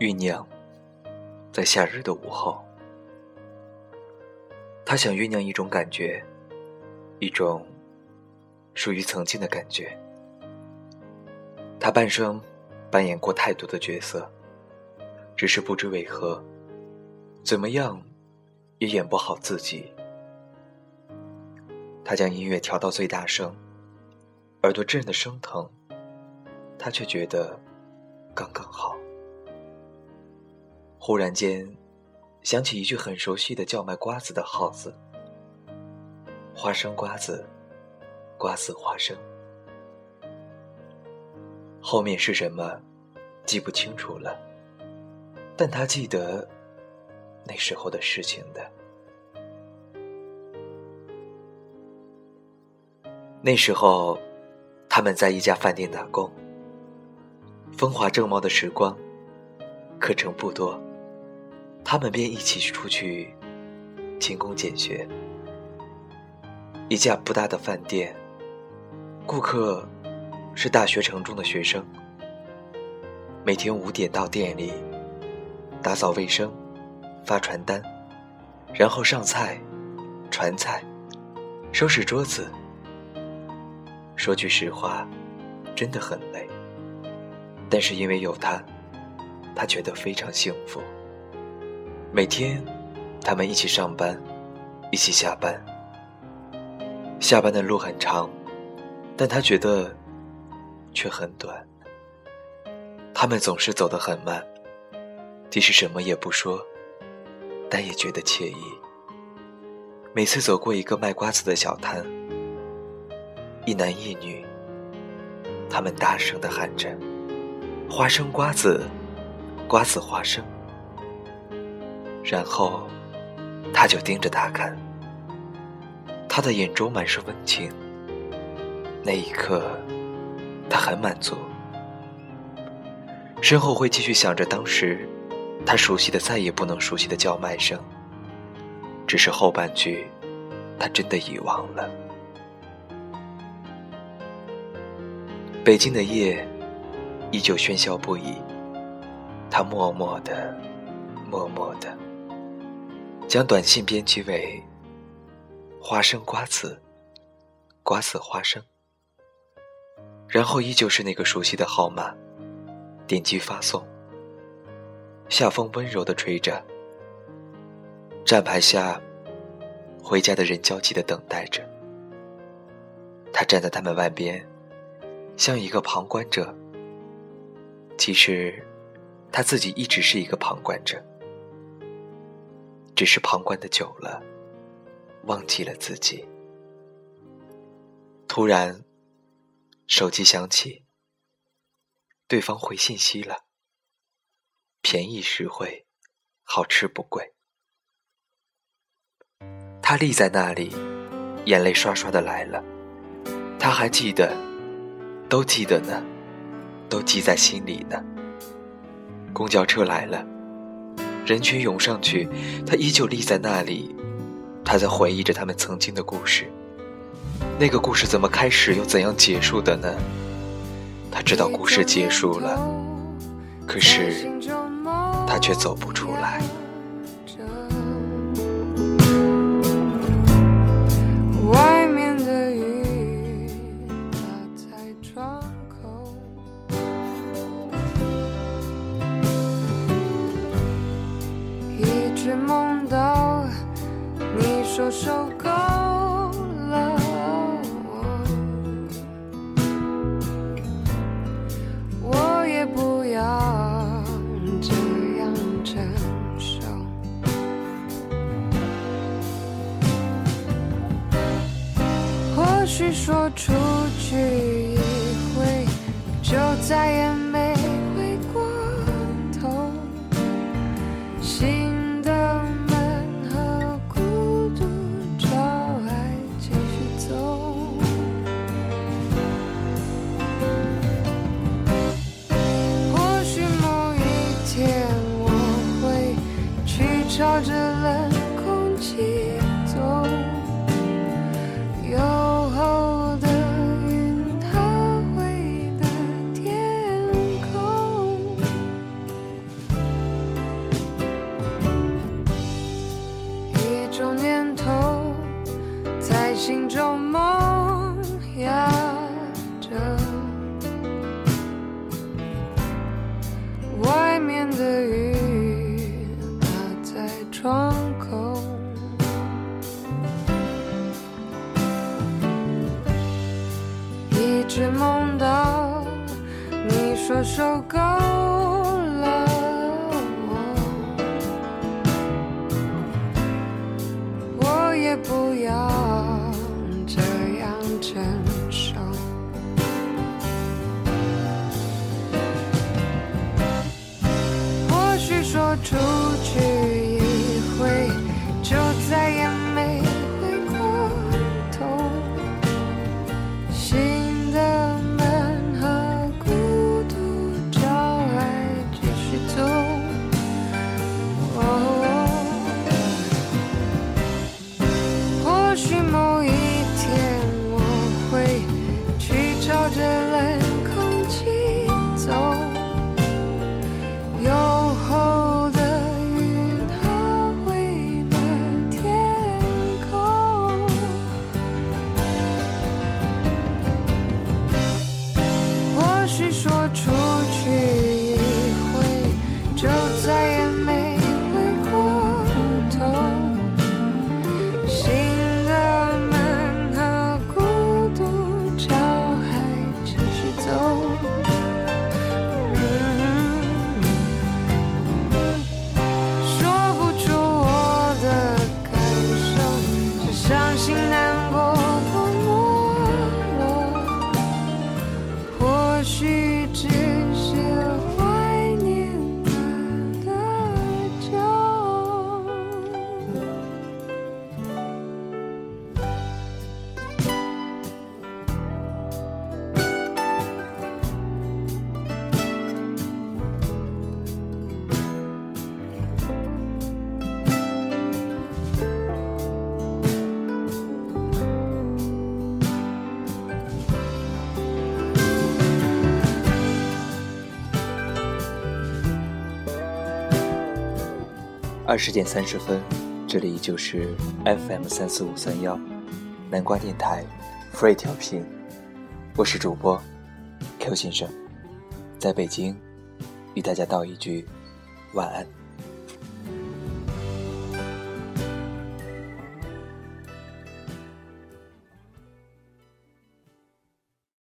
酝酿，在夏日的午后，他想酝酿一种感觉，一种属于曾经的感觉。他半生扮演过太多的角色，只是不知为何，怎么样也演不好自己。他将音乐调到最大声，耳朵震得生疼，他却觉得刚刚好。忽然间，想起一句很熟悉的叫卖瓜子的号子：“花生瓜子，瓜子花生。”后面是什么，记不清楚了。但他记得那时候的事情的。那时候，他们在一家饭店打工。风华正茂的时光，课程不多，他们便一起出去勤工俭学。一家不大的饭店，顾客。是大学城中的学生，每天五点到店里打扫卫生、发传单，然后上菜、传菜、收拾桌子。说句实话，真的很累。但是因为有他，他觉得非常幸福。每天，他们一起上班，一起下班。下班的路很长，但他觉得。却很短。他们总是走得很慢，即使什么也不说，但也觉得惬意。每次走过一个卖瓜子的小摊，一男一女，他们大声地喊着：“花生瓜子，瓜子花生。”然后，他就盯着他看，他的眼中满是温情。那一刻。他很满足，身后会继续响着当时他熟悉的再也不能熟悉的叫卖声。只是后半句，他真的遗忘了。北京的夜依旧喧嚣不已，他默默的、默默的将短信编辑为“花生瓜子，瓜子花生”。然后依旧是那个熟悉的号码，点击发送。夏风温柔的吹着，站牌下，回家的人焦急的等待着。他站在他们外边，像一个旁观者。其实，他自己一直是一个旁观者，只是旁观的久了，忘记了自己。突然。手机响起，对方回信息了。便宜实惠，好吃不贵。他立在那里，眼泪刷刷的来了。他还记得，都记得呢，都记在心里呢。公交车来了，人群涌上去，他依旧立在那里，他在回忆着他们曾经的故事。那个故事怎么开始又怎样结束的呢？他知道故事结束了，可是他却走不出来。许说出去一回，就再也只梦到你说受够。二十点三十分这里依旧是 fm 三四五三幺南瓜电台 free 调频。我是主播 q 先生在北京与大家道一句晚安。